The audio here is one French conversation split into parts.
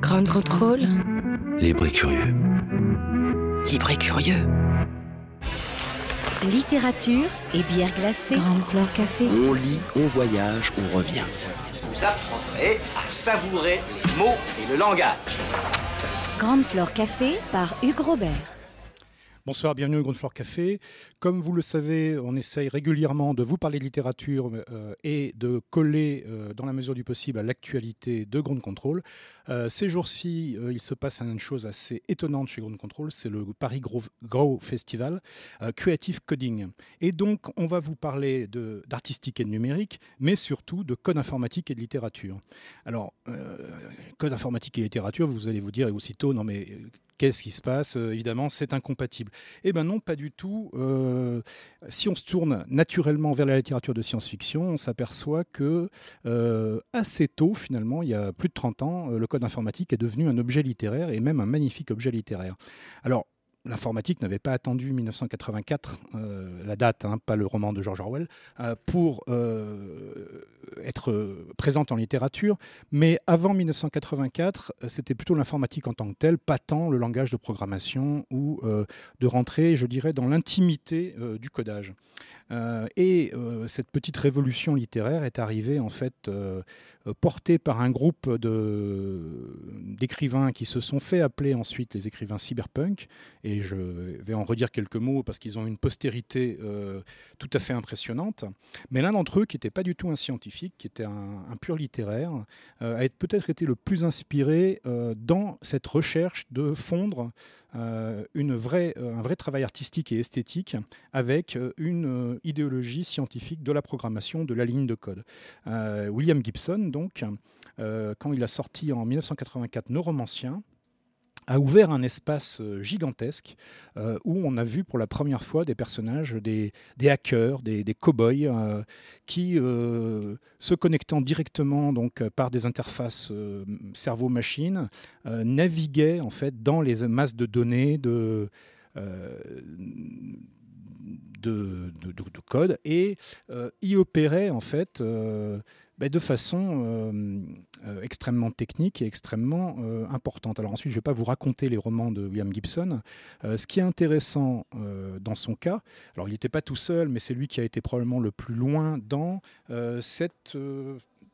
Grand contrôle. Libre et curieux. Libre et curieux. Littérature et bière glacée. Grande Fleur Café. On lit, on voyage, on revient. Vous apprendrez à savourer les mots et le langage. Grande Fleur Café par Hugues Robert. Bonsoir, bienvenue au Grand Floor Café. Comme vous le savez, on essaye régulièrement de vous parler de littérature euh, et de coller, euh, dans la mesure du possible, à l'actualité de Ground Control. Euh, ces jours-ci, il se passe une chose assez étonnante chez Ground Control, c'est le Paris Grow, Festival, Creative Coding. Et donc, on va vous parler d'artistique et de numérique, mais surtout de code informatique et de littérature. Alors, code informatique et littérature, vous allez vous dire aussitôt, non mais Qu'est-ce qui se passe Évidemment, c'est incompatible. Eh bien non, pas du tout. Euh, si on se tourne naturellement vers la littérature de science-fiction, on s'aperçoit que euh, assez tôt, finalement, il y a plus de 30 ans, euh, le code informatique est devenu un objet littéraire et même un magnifique objet littéraire. Alors, l'informatique n'avait pas attendu 1984, euh, la date, hein, pas le roman de George Orwell, euh, pour euh, être présente en littérature. Mais avant 1984, c'était plutôt l'informatique en tant que telle, pas tant le langage de programmation ou de rentrer, je dirais, dans l'intimité du codage. Euh, et euh, cette petite révolution littéraire est arrivée en fait euh, portée par un groupe d'écrivains qui se sont fait appeler ensuite les écrivains cyberpunk. Et je vais en redire quelques mots parce qu'ils ont une postérité tout à fait impressionnante. Mais l'un d'entre eux, qui n'était pas du tout un scientifique, qui était un, un pur littéraire, a peut-être été le plus inspiré dans cette recherche de fondre une vraie, euh, un vrai travail artistique et esthétique avec euh, une idéologie scientifique de la programmation de la ligne de code. William Gibson, donc, quand il a sorti en 1984 Neuromancien, a ouvert un espace euh, gigantesque euh, où on a vu pour la première fois des personnages, des, hackers, des, cow-boys euh, qui, se connectant directement donc par des interfaces cerveau-machine, naviguaient en fait dans les masses de données de de, de, code et y opéraient en fait bah, de façon euh, euh, extrêmement technique et extrêmement euh, importante. Alors ensuite, je ne vais pas vous raconter les romans de William Gibson. ce qui est intéressant dans son cas, alors il n'était pas tout seul, mais c'est lui qui a été probablement le plus loin dans cette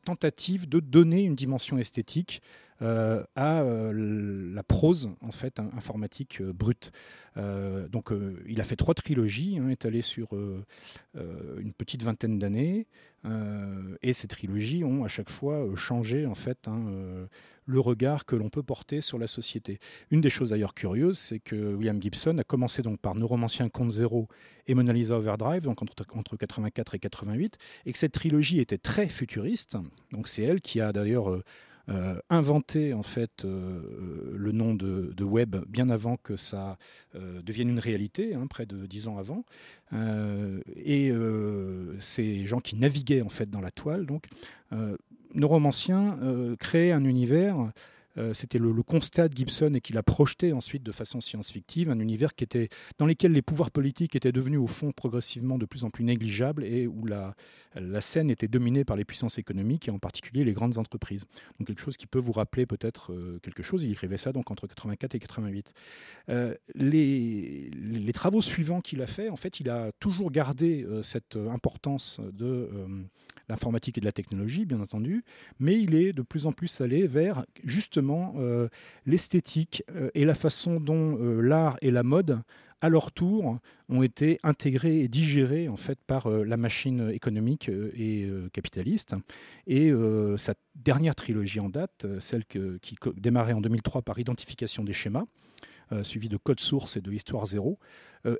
tentative de donner une dimension esthétique euh, à euh, la prose en fait informatique euh, brute. donc il a fait trois trilogies, hein, étalées sur une petite vingtaine d'années, et ces trilogies ont à chaque fois changé en fait hein, le regard que l'on peut porter sur la société. Une des choses d'ailleurs curieuses, c'est que William Gibson a commencé donc par Neuromancien Compte Zéro et Mona Lisa Overdrive, donc entre, entre 84 et 88, et que cette trilogie était très futuriste. Donc c'est elle qui a d'ailleurs euh, inventé en fait euh, le nom de, web bien avant que ça euh, devienne une réalité, hein, près de dix ans avant. et ces gens qui naviguaient en fait dans la toile, donc Neuromancien créait un univers euh, c'était le, constat de Gibson et qu'il a projeté ensuite de façon science-fictive, un univers qui était, dans lequel les pouvoirs politiques étaient devenus au fond progressivement de plus en plus négligeables et où la, scène était dominée par les puissances économiques et en particulier les grandes entreprises. Donc quelque chose qui peut vous rappeler peut-être euh, quelque chose. Il écrivait ça donc entre 84 et 88. Euh, les, travaux suivants qu'il a fait, en fait, il a toujours gardé cette importance de l'informatique et de la technologie, bien entendu, mais il est de plus en plus allé vers euh, l'esthétique euh, et la façon dont euh, l'art et la mode, à leur tour, ont été intégrés et digérés en fait par la machine économique et capitaliste. Et sa dernière trilogie en date, celle qui démarrait en 2003 par Identification des schémas, euh, suivi de Code Source et de Histoire Zéro,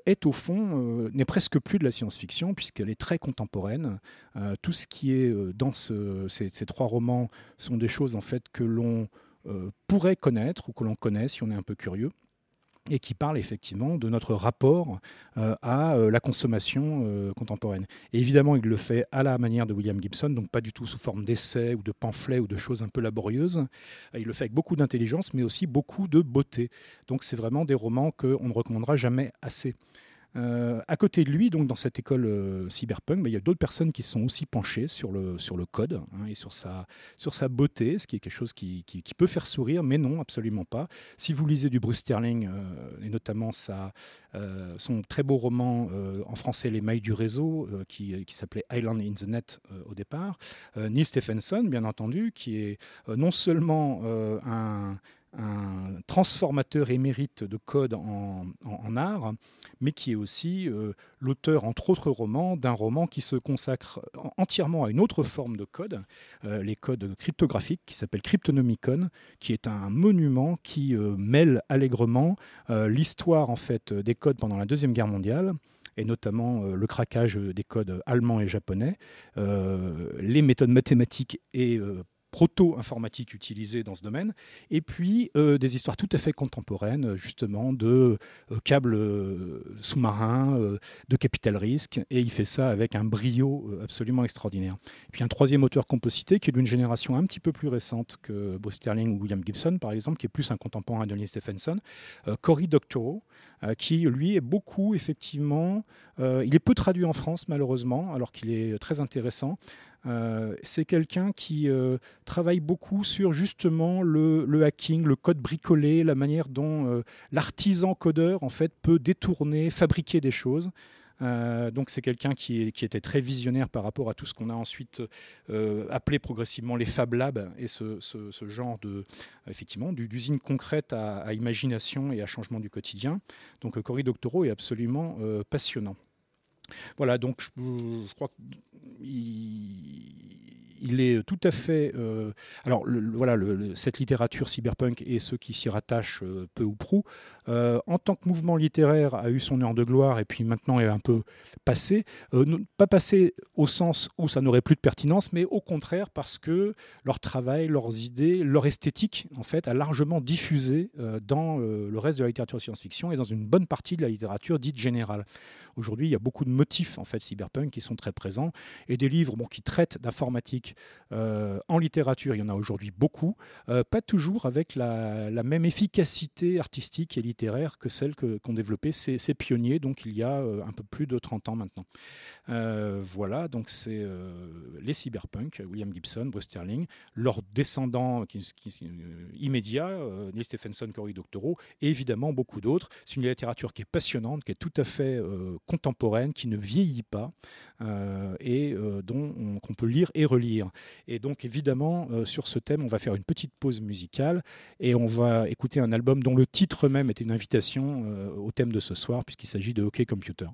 est au fond, n'est presque plus de la science-fiction, puisqu'elle est très contemporaine. tout ce qui est dans ces, ces, trois romans sont des choses en fait que l'on pourrait connaître ou que l'on connaît si on est un peu curieux et qui parle effectivement de notre rapport euh, à euh, la consommation euh, contemporaine. Et évidemment, il le fait à la manière de William Gibson, donc pas du tout sous forme d'essais ou de pamphlets ou de choses un peu laborieuses. Il le fait avec beaucoup d'intelligence, mais aussi beaucoup de beauté. Donc c'est vraiment des romans qu'on ne recommandera jamais assez. Euh, à côté de lui, donc dans cette école euh, cyberpunk, bah, il y a d'autres personnes qui sont aussi penchées sur le, sur le code hein, et sur sa, sur sa beauté, ce qui est quelque chose qui, qui, peut faire sourire, mais non, absolument pas. Si vous lisez du Bruce Sterling, et notamment sa, son très beau roman en français Les mailles du réseau, qui, qui s'appelait Island in the Net au départ, Neil Stephenson, bien entendu, qui est non seulement un un transformateur émérite de code en, art, mais qui est aussi euh, l'auteur, entre autres romans, d'un roman qui se consacre entièrement à une autre forme de code, euh, les codes cryptographiques, qui s'appelle Cryptonomicon, qui est un monument qui euh, mêle allègrement l'histoire en fait des codes pendant la Deuxième Guerre mondiale et notamment le craquage des codes allemands et japonais, les méthodes mathématiques et proto-informatique utilisée dans ce domaine, et puis euh, des histoires tout à fait contemporaines, justement, de euh, câbles euh, sous-marins, de capital risque, et il fait ça avec un brio absolument extraordinaire. Et puis un troisième auteur composité qui est d'une génération un petit peu plus récente que Bo Sterling ou William Gibson, par exemple, qui est plus un contemporain de Neil Stephenson, Cory Doctorow, qui lui est beaucoup, effectivement, il est peu traduit en France, malheureusement, alors qu'il est très intéressant. Euh, c'est quelqu'un qui euh, travaille beaucoup sur justement le, hacking, le code bricolé, la manière dont euh, l'artisan codeur en fait peut détourner, fabriquer des choses. donc c'est quelqu'un qui, était très visionnaire par rapport à tout ce qu'on a ensuite appelé progressivement les Fab Labs et ce, genre de effectivement d'usine concrète à, imagination et à changement du quotidien. Donc Cory Doctorow est absolument passionnant. Voilà, donc je, crois qu'il est tout à fait. Euh, alors, voilà, cette littérature cyberpunk et ceux qui s'y rattachent euh, peu ou prou, euh, en tant que mouvement littéraire, a eu son heure de gloire et puis maintenant est un peu passé. pas passé au sens où ça n'aurait plus de pertinence, mais au contraire parce que leur travail, leurs idées, leur esthétique, en fait, a largement diffusé dans le reste de la littérature science-fiction et dans une bonne partie de la littérature dite générale. Aujourd'hui, il y a beaucoup de motifs en fait cyberpunk qui sont très présents et des livres qui traitent d'informatique euh, en littérature. Il y en a aujourd'hui beaucoup, euh, pas toujours avec la, même efficacité artistique et littéraire que celle qu'ont développée ces, pionniers. Donc il y a euh, un peu plus de 30 ans maintenant. voilà, donc c'est les cyberpunk, William Gibson, Bruce Sterling, leurs descendants immédiats, Neil Stephenson, Cory Doctorow, et évidemment beaucoup d'autres. C'est une littérature qui est passionnante, qui est tout à fait contemporaine, qui ne vieillit pas euh, et euh, dont qu'on peut lire et relire. Et donc évidemment, euh, sur ce thème, on va faire une petite pause musicale et on va écouter un album dont le titre même était une invitation au thème de ce soir, puisqu'il s'agit de Hockey Computer.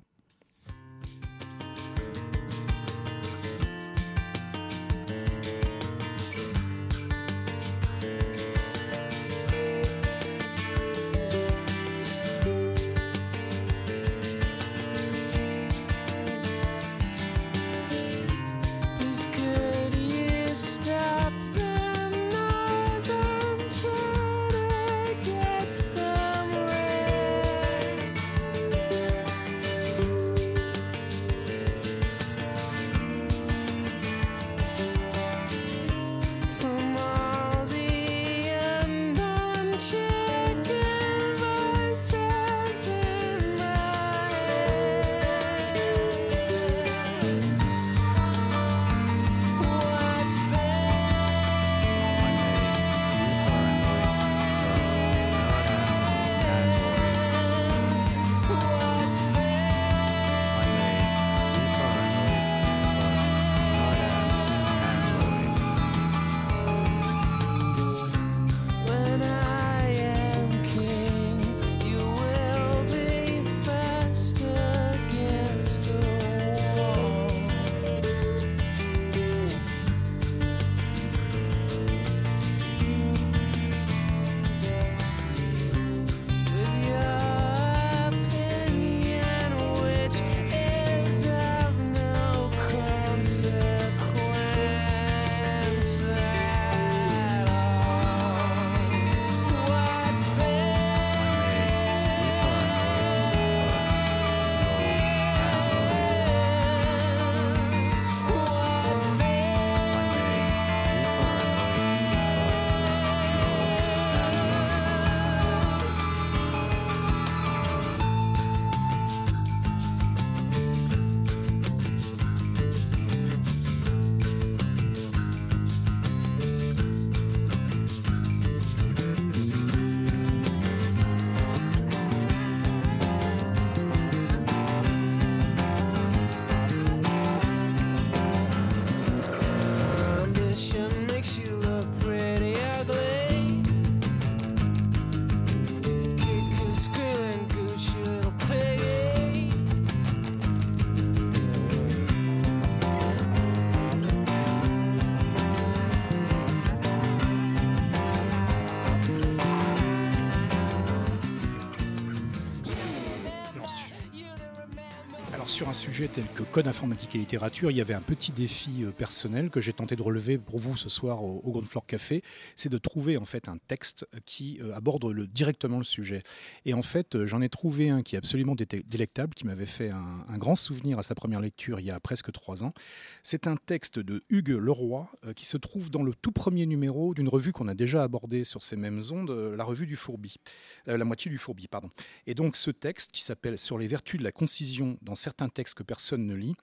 Sur un sujet tel que code informatique et littérature, il y avait un petit défi euh, personnel que j'ai tenté de relever pour vous ce soir au, Grand Floor Café, c'est de trouver en fait un texte qui euh, aborde directement le sujet. Et en fait, euh, j'en ai trouvé un qui est absolument délectable, qui m'avait fait un, grand souvenir à sa première lecture il y a presque trois ans. C'est un texte de Hugues Leroy qui se trouve dans le tout premier numéro d'une revue qu'on a déjà abordée sur ces mêmes ondes, la revue du Fourbi, la moitié du Fourbi, pardon. Et donc ce texte qui s'appelle Sur les vertus de la concision dans certains textes que personne ne lit,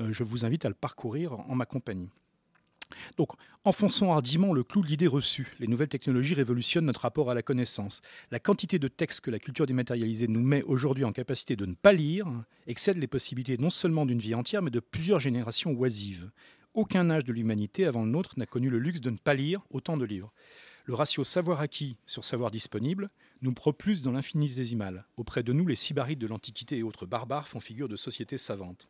euh, je vous invite à le parcourir en ma compagnie. Donc, enfonçons hardiment le clou de l'idée reçue. Les nouvelles technologies révolutionnent notre rapport à la connaissance. La quantité de textes que la culture dématérialisée nous met aujourd'hui en capacité de ne pas lire excède les possibilités non seulement d'une vie entière, mais de plusieurs générations oisives. Aucun âge de l'humanité avant le nôtre n'a connu le luxe de ne pas lire autant de livres. Le ratio savoir acquis sur savoir disponible nous propulse dans l'infinitésimal. Auprès de nous, les sybarites de l'Antiquité et autres barbares font figure de sociétés savantes.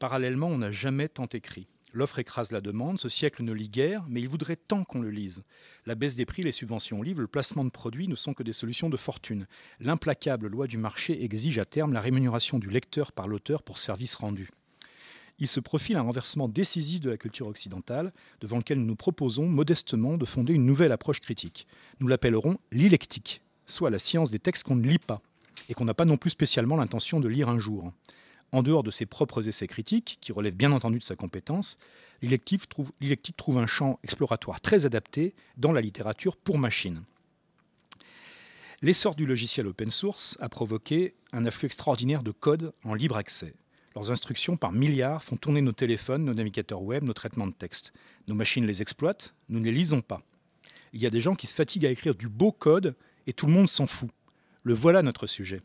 Parallèlement, on n'a jamais tant écrit. L'offre écrase la demande, ce siècle ne lit guère, mais il voudrait tant qu'on le lise. La baisse des prix, les subventions aux livres, le placement de produits ne sont que des solutions de fortune. L'implacable loi du marché exige à terme la rémunération du lecteur par l'auteur pour service rendu il se profile un renversement décisif de la culture occidentale, devant lequel nous nous proposons modestement de fonder une nouvelle approche critique. Nous l'appellerons l'électique, soit la science des textes qu'on ne lit pas, et qu'on n'a pas non plus spécialement l'intention de lire un jour. En dehors de ses propres essais critiques, qui relèvent bien entendu de sa compétence, l'électique trouve, un champ exploratoire très adapté dans la littérature pour machine. L'essor du logiciel open source a provoqué un afflux extraordinaire de code en libre accès. Leurs instructions par milliards font tourner nos téléphones, nos navigateurs web, nos traitements de texte. Nos machines les exploitent, nous ne les lisons pas. Il y a des gens qui se fatiguent à écrire du beau code et tout le monde s'en fout. Le voilà notre sujet.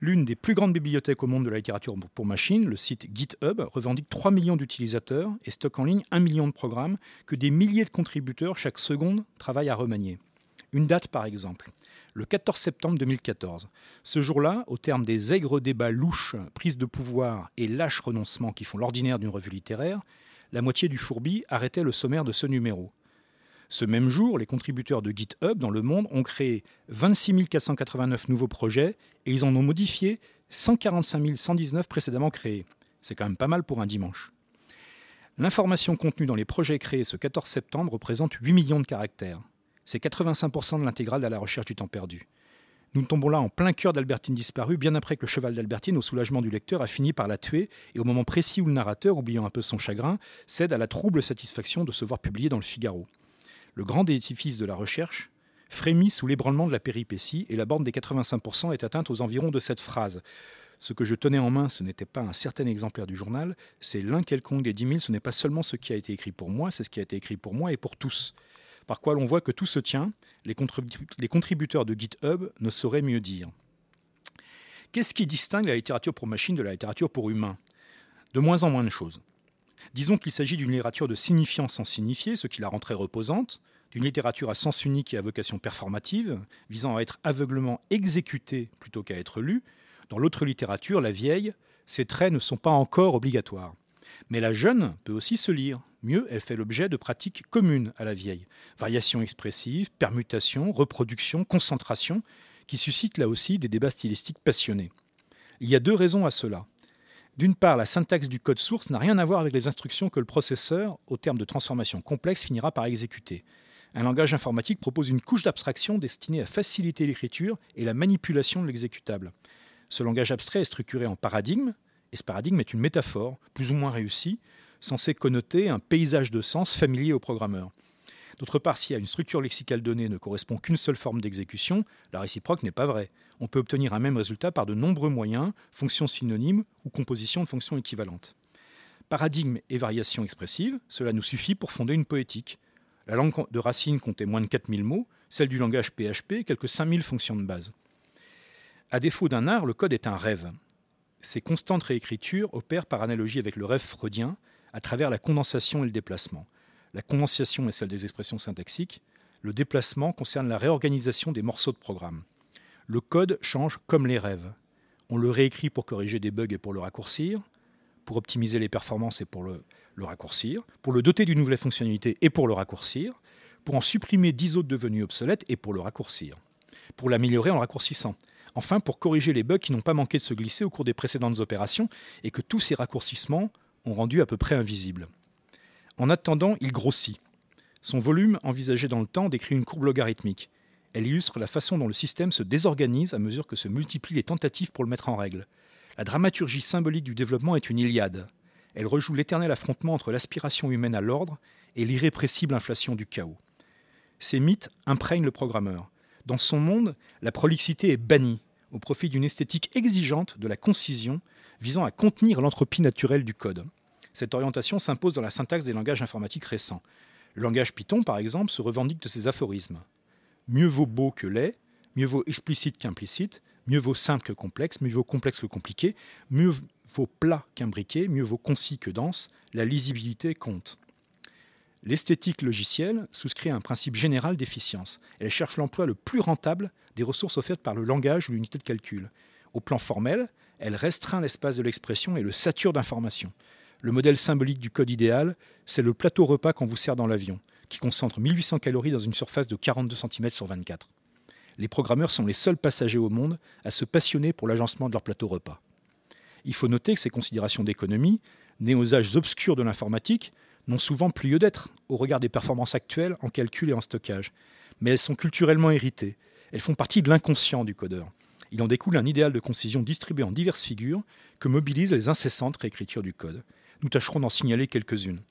L'une des plus grandes bibliothèques au monde de la littérature pour machines, le site GitHub, revendique 3 millions d'utilisateurs et stocke en ligne 1 million de programmes que des milliers de contributeurs chaque seconde travaillent à remanier. Une date par exemple le 14 septembre 2014. Ce jour-là, au terme des aigres débats louches, prises de pouvoir et lâches renoncements qui font l'ordinaire d'une revue littéraire, la moitié du fourbi arrêtait le sommaire de ce numéro. Ce même jour, les contributeurs de GitHub dans le monde ont créé 26 489 nouveaux projets et ils en ont modifié 145 119 précédemment créés. C'est quand même pas mal pour un dimanche. L'information contenue dans les projets créés ce 14 septembre représente 8 millions de caractères. C'est 85% de l'intégrale à la recherche du temps perdu. Nous tombons là en plein cœur d'Albertine disparue, bien après que le cheval d'Albertine, au soulagement du lecteur, a fini par la tuer, et au moment précis où le narrateur, oubliant un peu son chagrin, cède à la trouble satisfaction de se voir publié dans le Figaro. Le grand édifice de la recherche frémit sous l'ébranlement de la péripétie, et la borne des 85% est atteinte aux environs de cette phrase. Ce que je tenais en main, ce n'était pas un certain exemplaire du journal, c'est l'un quelconque des 10 000, ce n'est pas seulement ce qui a été écrit pour moi, c'est ce qui a été écrit pour moi et pour tous par quoi l'on voit que tout se tient, les, contributeurs de GitHub ne sauraient mieux dire. Qu'est-ce qui distingue la littérature pour machine de la littérature pour humain? De moins en moins de choses. Disons qu'il s'agit d'une littérature de signifiant sans signifier, ce qui la rend très reposante, d'une littérature à sens unique et à vocation performative, visant à être aveuglement exécutée plutôt qu'à être lue. Dans l'autre littérature, la vieille, ces traits ne sont pas encore obligatoires. Mais la jeune peut aussi se lire. Mieux, elle fait l'objet de pratiques communes à la vieille. Variations expressives, permutations, reproduction, concentration, qui suscitent là aussi des débats stylistiques passionnés. Il y a deux raisons à cela. D'une part, la syntaxe du code source n'a rien à voir avec les instructions que le processeur, au terme de transformation complexe, finira par exécuter. Un langage informatique propose une couche d'abstraction destinée à faciliter l'écriture et la manipulation de l'exécutable. Ce langage abstrait est structuré en paradigme, et ce paradigme est une métaphore, plus ou moins réussie, censée connoter un paysage de sens familier au programmeur. D'autre part, si à une structure lexicale donnée ne correspond qu'une seule forme d'exécution, la réciproque n'est pas vraie. On peut obtenir un même résultat par de nombreux moyens, fonctions synonymes ou compositions de fonctions équivalentes. Paradigme et variation expressive, cela nous suffit pour fonder une poétique. La langue de Racine comptait moins de 4000 mots, celle du langage PHP quelques 5000 fonctions de base. À défaut d'un art, le code est un rêve. Ces constantes réécritures opèrent par analogie avec le rêve freudien à travers la condensation et le déplacement. La condensation est celle des expressions syntaxiques, le déplacement concerne la réorganisation des morceaux de programme. Le code change comme les rêves. On le réécrit pour corriger des bugs et pour le raccourcir, pour optimiser les performances et pour le, raccourcir, pour le doter d'une nouvelle fonctionnalité et pour le raccourcir, pour en supprimer dix autres devenus obsolètes et pour le raccourcir, pour l'améliorer en raccourcissant, Enfin, pour corriger les bugs qui n'ont pas manqué de se glisser au cours des précédentes opérations et que tous ces raccourcissements ont rendu à peu près invisibles. En attendant, il grossit. Son volume, envisagé dans le temps, décrit une courbe logarithmique. Elle illustre la façon dont le système se désorganise à mesure que se multiplient les tentatives pour le mettre en règle. La dramaturgie symbolique du développement est une Iliade. Elle rejoue l'éternel affrontement entre l'aspiration humaine à l'ordre et l'irrépressible inflation du chaos. Ces mythes imprègnent le programmeur. Dans son monde, la prolixité est bannie, au profit d'une esthétique exigeante de la concision visant à contenir l'entropie naturelle du code. Cette orientation s'impose dans la syntaxe des langages informatiques récents. Le langage Python, par exemple, se revendique de ses aphorismes. Mieux vaut beau que laid, mieux vaut explicite qu'implicite, mieux vaut simple que complexe, mieux vaut complexe que compliqué, mieux vaut plat qu'imbriqué, mieux vaut concis que dense, la lisibilité compte. L'esthétique logicielle souscrit à un principe général d'efficience. Elle cherche l'emploi le plus rentable des ressources offertes par le langage ou l'unité de calcul. Au plan formel, elle restreint l'espace de l'expression et le sature d'informations. Le modèle symbolique du code idéal, c'est le plateau repas qu'on vous sert dans l'avion, qui concentre 1800 calories dans une surface de 42 cm sur 24. Les programmeurs sont les seuls passagers au monde à se passionner pour l'agencement de leur plateau repas. Il faut noter que ces considérations d'économie, nées aux âges obscurs de l'informatique, n'ont souvent plus lieu d'être au regard des performances actuelles en calcul et en stockage. Mais elles sont culturellement héritées. Elles font partie de l'inconscient du codeur. Il en découle un idéal de concision distribué en diverses figures que mobilisent les incessantes réécritures du code. Nous tâcherons d'en signaler quelques-unes.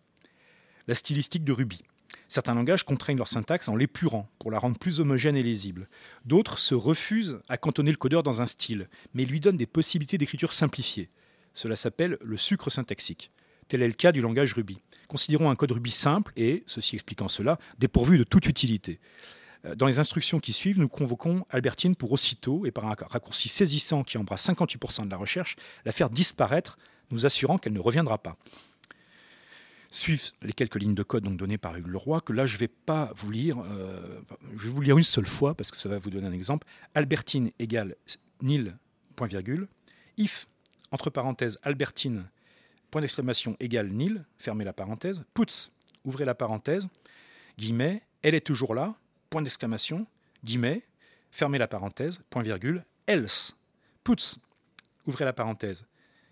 La stylistique de Ruby. Certains langages contraignent leur syntaxe en l'épurant pour la rendre plus homogène et lisible. D'autres se refusent à cantonner le codeur dans un style, mais lui donnent des possibilités d'écriture simplifiées. Cela s'appelle le sucre syntaxique. Tel est le cas du langage Ruby. Considérons un code Ruby simple et, ceci expliquant cela, dépourvu de toute utilité. Euh, dans les instructions qui suivent, nous convoquons Albertine pour aussitôt, et par un raccourci saisissant qui embrasse 58% de la recherche, la faire disparaître, nous assurant qu'elle ne reviendra pas. Suivent les quelques lignes de code données par Hugues Leroy, que là je ne vais pas vous lire, euh, je vais vous lire une seule fois parce que ça va vous donner un exemple. Albertine égale nil, point virgule, if, entre parenthèses, Albertine point d'exclamation égale nil, fermez la parenthèse, puts, ouvrez la parenthèse, guillemets, elle est toujours là, point d'exclamation, guillemets, fermez la parenthèse, point virgule, else, puts, ouvrez la parenthèse,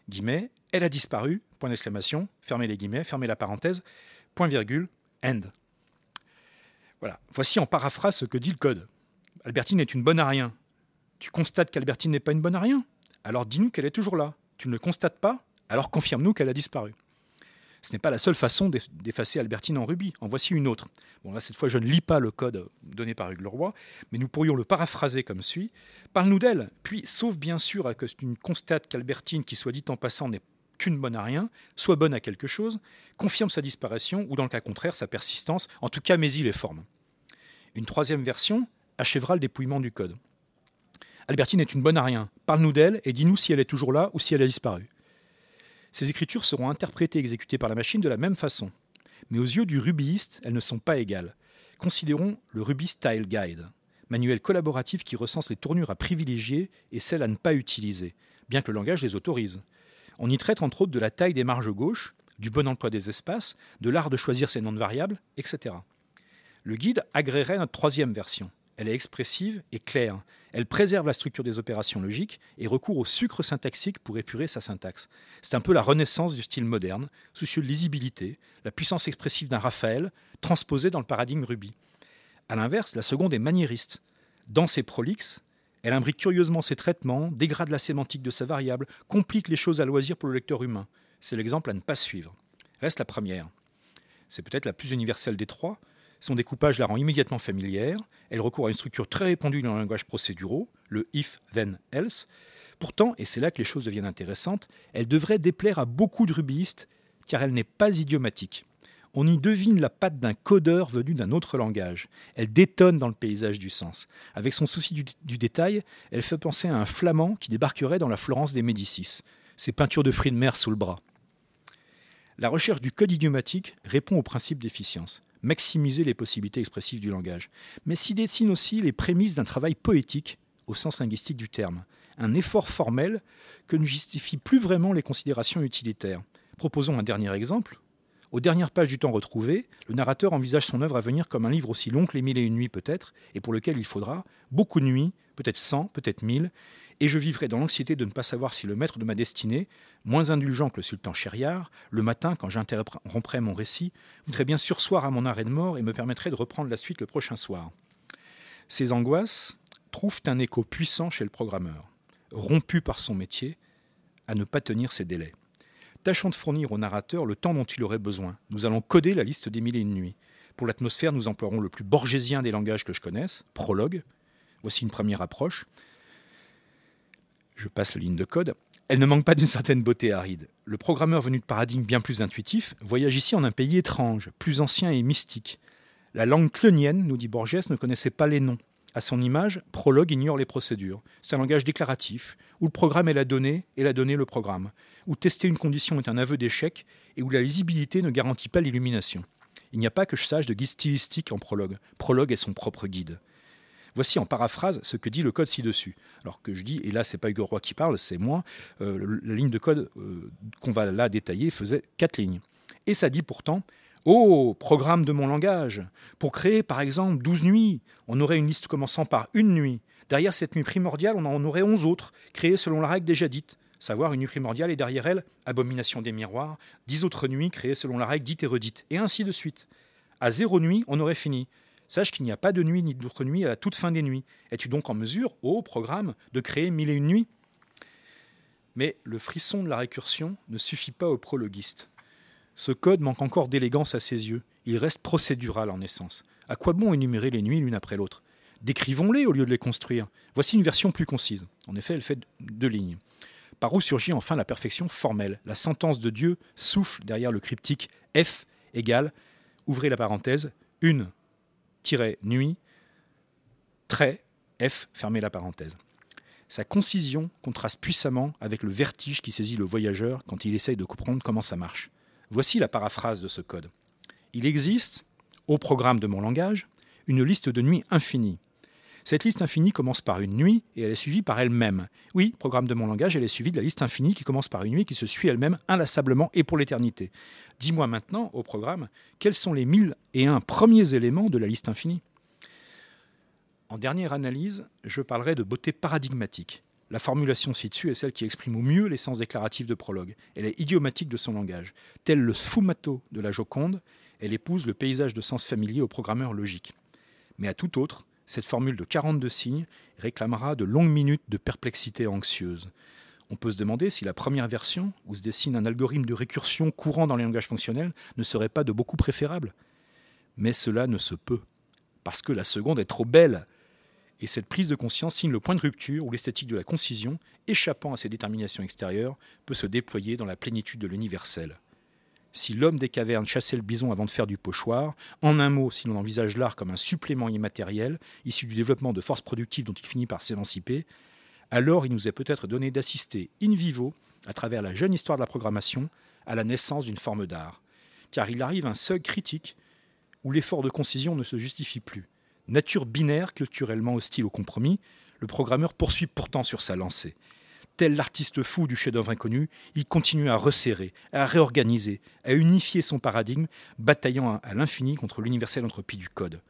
guillemets, elle a disparu, point d'exclamation, fermez les guillemets, fermez la parenthèse, point virgule, end. Voilà, voici en paraphrase ce que dit le code. Albertine est une bonne à rien. Tu constates qu'Albertine n'est pas une bonne à rien? Alors dis-nous qu'elle est toujours là. Tu ne le constates pas alors confirme-nous qu'elle a disparu. Ce n'est pas la seule façon d'effacer Albertine en Ruby. En voici une autre. Bon, là, cette fois, je ne lis pas le code donné par Hugues Leroy, mais nous pourrions le paraphraser comme suit. Parle-nous d'elle, puis, sauf bien sûr à que tu constates qu'Albertine, qui soit dit en passant, n'est qu'une bonne à rien, soit bonne à quelque chose, confirme sa disparition ou, dans le cas contraire, sa persistance, en tout cas, mais-y les formes. Une troisième version achèvera le dépouillement du code. Albertine est une bonne à rien. Parle-nous d'elle et dis-nous si elle est toujours là ou si elle a disparu. Ces écritures seront interprétées et exécutées par la machine de la même façon. Mais aux yeux du rubyiste, elles ne sont pas égales. Considérons le Ruby Style Guide, manuel collaboratif qui recense les tournures à privilégier et celles à ne pas utiliser, bien que le langage les autorise. On y traite entre autres de la taille des marges gauches, du bon emploi des espaces, de l'art de choisir ses noms de variables, etc. Le guide agréerait notre troisième version, elle est expressive et claire. Elle préserve la structure des opérations logiques et recourt au sucre syntaxique pour épurer sa syntaxe. C'est un peu la renaissance du style moderne, soucieux de lisibilité, la puissance expressive d'un Raphaël, transposée dans le paradigme Ruby. A l'inverse, la seconde est maniériste. Dans ses prolixes, elle imbrique curieusement ses traitements, dégrade la sémantique de sa variable, complique les choses à loisir pour le lecteur humain. C'est l'exemple à ne pas suivre. Reste la première. C'est peut-être la plus universelle des trois, son découpage la rend immédiatement familière. Elle recourt à une structure très répandue dans le langage procéduraux, le if, then, else. Pourtant, et c'est là que les choses deviennent intéressantes, elle devrait déplaire à beaucoup de rubistes car elle n'est pas idiomatique. On y devine la patte d'un codeur venu d'un autre langage. Elle détonne dans le paysage du sens. Avec son souci du, du, détail, elle fait penser à un flamand qui débarquerait dans la Florence des Médicis, ses peintures de fruits de mer sous le bras. La recherche du code idiomatique répond au principe d'efficience maximiser les possibilités expressives du langage, mais s'y dessinent aussi les prémices d'un travail poétique au sens linguistique du terme, un effort formel que ne justifient plus vraiment les considérations utilitaires. Proposons un dernier exemple. Aux dernières pages du temps retrouvé, le narrateur envisage son œuvre à venir comme un livre aussi long que Les Mille et une nuits peut-être, et pour lequel il faudra beaucoup de nuits, peut-être cent, peut-être mille, et je vivrai dans l'anxiété de ne pas savoir si le maître de ma destinée, moins indulgent que le sultan Shériar, le matin, quand j'interromprai mon récit, voudrait bien sursoir à mon arrêt de mort et me permettrait de reprendre la suite le prochain soir. Ces angoisses trouvent un écho puissant chez le programmeur, rompu par son métier, à ne pas tenir ses délais. Tâchons de fournir au narrateur le temps dont il aurait besoin. Nous allons coder la liste des mille et une nuits. Pour l'atmosphère, nous emploierons le plus borgésien des langages que je connaisse, prologue. Voici une première approche. Je passe la ligne de code. Elle ne manque pas d'une certaine beauté aride. Le programmeur venu de paradigmes bien plus intuitifs voyage ici en un pays étrange, plus ancien et mystique. La langue clonienne, nous dit Borges, ne connaissait pas les noms. À son image, Prologue ignore les procédures. C'est un langage déclaratif, où le programme est la donnée et la donnée le programme, où tester une condition est un aveu d'échec et où la lisibilité ne garantit pas l'illumination. Il n'y a pas que je sache de guide stylistique en Prologue. Prologue est son propre guide. Voici en paraphrase ce que dit le code ci-dessus. Alors que je dis, et là c'est pas Hugo Roy qui parle, c'est moi, euh, la ligne de code euh, qu'on va là détailler faisait quatre lignes. Et ça dit pourtant, oh, programme de mon langage, pour créer par exemple douze nuits, on aurait une liste commençant par une nuit. Derrière cette nuit primordiale, on en aurait onze autres, créées selon la règle déjà dite savoir une nuit primordiale et derrière elle, abomination des miroirs, dix autres nuits créées selon la règle dite et redite, et ainsi de suite. À zéro nuit, on aurait fini. Sache qu'il n'y a pas de nuit ni d'autre nuit à la toute fin des nuits. Es-tu donc en mesure, au programme, de créer mille et une nuits? Mais le frisson de la récursion ne suffit pas au prologuiste. Ce code manque encore d'élégance à ses yeux. Il reste procédural en essence. À quoi bon énumérer les nuits l'une après l'autre? Décrivons-les au lieu de les construire. Voici une version plus concise. En effet, elle fait deux lignes. Par où surgit enfin la perfection formelle? La sentence de Dieu souffle derrière le cryptique F égale, ouvrez la parenthèse, une nuit, F, fermez la parenthèse. Sa concision contraste puissamment avec le vertige qui saisit le voyageur quand il essaye de comprendre comment ça marche. Voici la paraphrase de ce code. Il existe, au programme de mon langage, une liste de nuits infinie. Cette liste infinie commence par une nuit et elle est suivie par elle-même. Oui, programme de mon langage, elle est suivie de la liste infinie qui commence par une nuit qui se suit elle-même inlassablement et pour l'éternité. Dis-moi maintenant, au programme, quels sont les mille et un premiers éléments de la liste infinie? En dernière analyse, je parlerai de beauté paradigmatique. La formulation ci-dessus est celle qui exprime au mieux l'essence déclarative de prologue. Elle est idiomatique de son langage. Tel le sfumato de la Joconde, elle épouse le paysage de sens familier au programmeur logique. Mais à tout autre, cette formule de 42 signes réclamera de longues minutes de perplexité anxieuse. On peut se demander si la première version, où se dessine un algorithme de récursion courant dans les langages fonctionnels, ne serait pas de beaucoup préférable. Mais cela ne se peut, parce que la seconde est trop belle. Et cette prise de conscience signe le point de rupture où l'esthétique de la concision, échappant à ses déterminations extérieures, peut se déployer dans la plénitude de l'universel si l'homme des cavernes chassait le bison avant de faire du pochoir, en un mot, si l'on envisage l'art comme un supplément immatériel, issu du développement de forces productives dont il finit par s'émanciper, alors il nous est peut-être donné d'assister in vivo, à travers la jeune histoire de la programmation, à la naissance d'une forme d'art. Car il arrive un seuil critique où l'effort de concision ne se justifie plus. Nature binaire, culturellement hostile au compromis, le programmeur poursuit pourtant sur sa lancée. Tel l'artiste fou du chef-d'œuvre inconnu, il continue à resserrer, à réorganiser, à unifier son paradigme, bataillant à l'infini contre l'universelle entropie du code.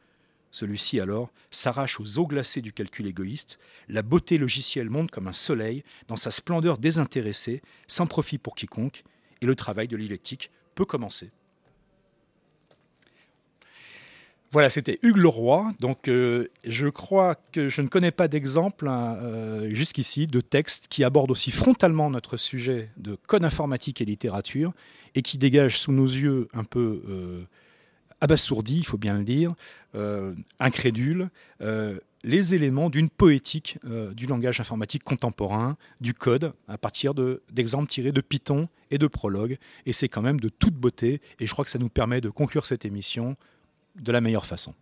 Celui-ci, alors, s'arrache aux eaux glacées du calcul égoïste. La beauté logicielle monte comme un soleil, dans sa splendeur désintéressée, sans profit pour quiconque, et le travail de l'électique peut commencer. Voilà, c'était Hugues Leroy. Donc, euh, je crois que je ne connais pas d'exemple hein, euh, jusqu'ici de texte qui aborde aussi frontalement notre sujet de code informatique et littérature et qui dégage sous nos yeux un peu euh, abasourdi, il faut bien le dire, incrédule, les éléments d'une poétique du langage informatique contemporain, du code, à partir d'exemples tirés de Python et de Prologue. Et c'est quand même de toute beauté. Et je crois que ça nous permet de conclure cette émission de la meilleure façon.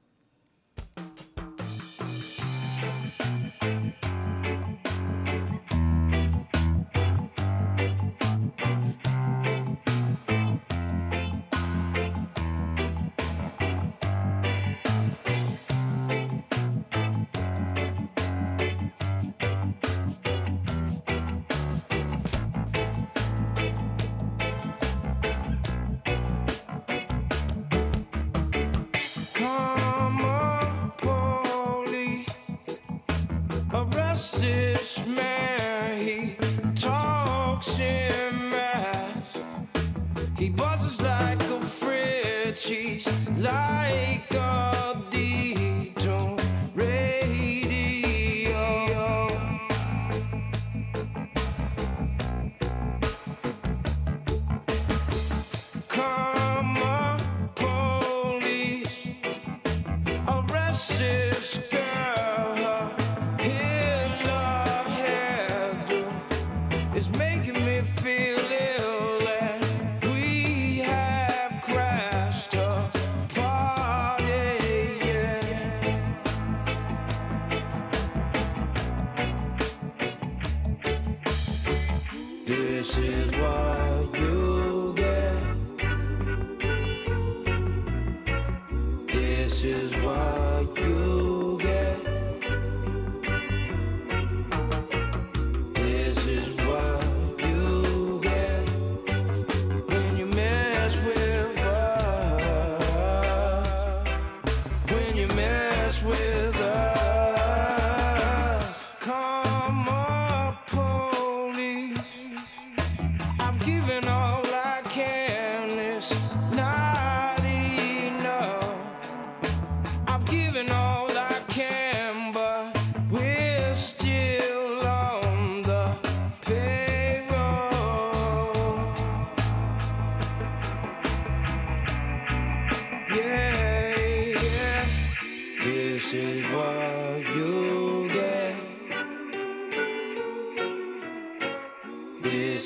is what.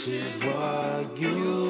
should what you.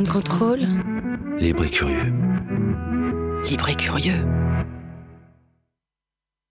Ground control. Libre et curieux. Libre et curieux.